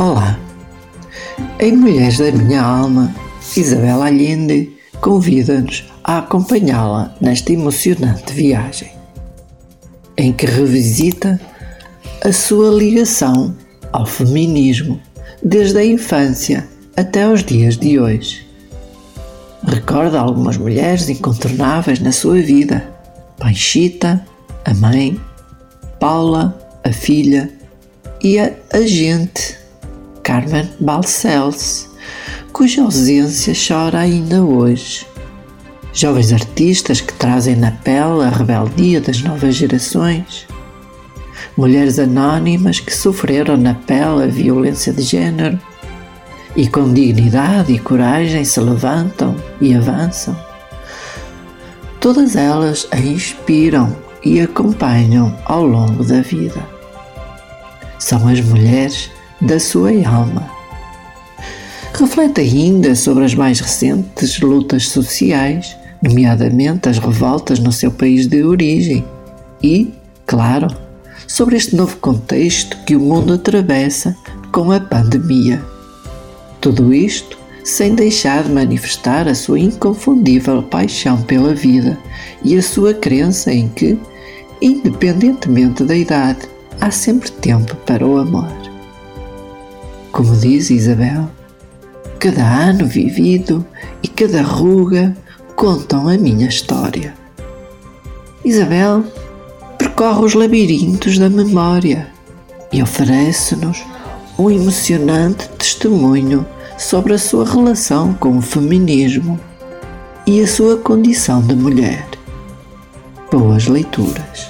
Olá! Em Mulheres da Minha Alma, Isabel Allende convida-nos a acompanhá-la nesta emocionante viagem, em que revisita a sua ligação ao feminismo desde a infância até aos dias de hoje. Recorda algumas mulheres incontornáveis na sua vida: Panchita, a mãe, Paula, a filha e a agente Carmen Balcells, cuja ausência chora ainda hoje. Jovens artistas que trazem na pele a rebeldia das novas gerações. Mulheres anónimas que sofreram na pele a violência de género e com dignidade e coragem se levantam e avançam. Todas elas a inspiram e acompanham ao longo da vida. São as mulheres da sua alma. Reflete ainda sobre as mais recentes lutas sociais, nomeadamente as revoltas no seu país de origem, e, claro, sobre este novo contexto que o mundo atravessa com a pandemia. Tudo isto sem deixar de manifestar a sua inconfundível paixão pela vida e a sua crença em que, independentemente da idade, há sempre tempo para o amor. Como diz Isabel, cada ano vivido e cada ruga contam a minha história. Isabel percorre os labirintos da memória e oferece-nos um emocionante testemunho sobre a sua relação com o feminismo e a sua condição de mulher. Boas leituras.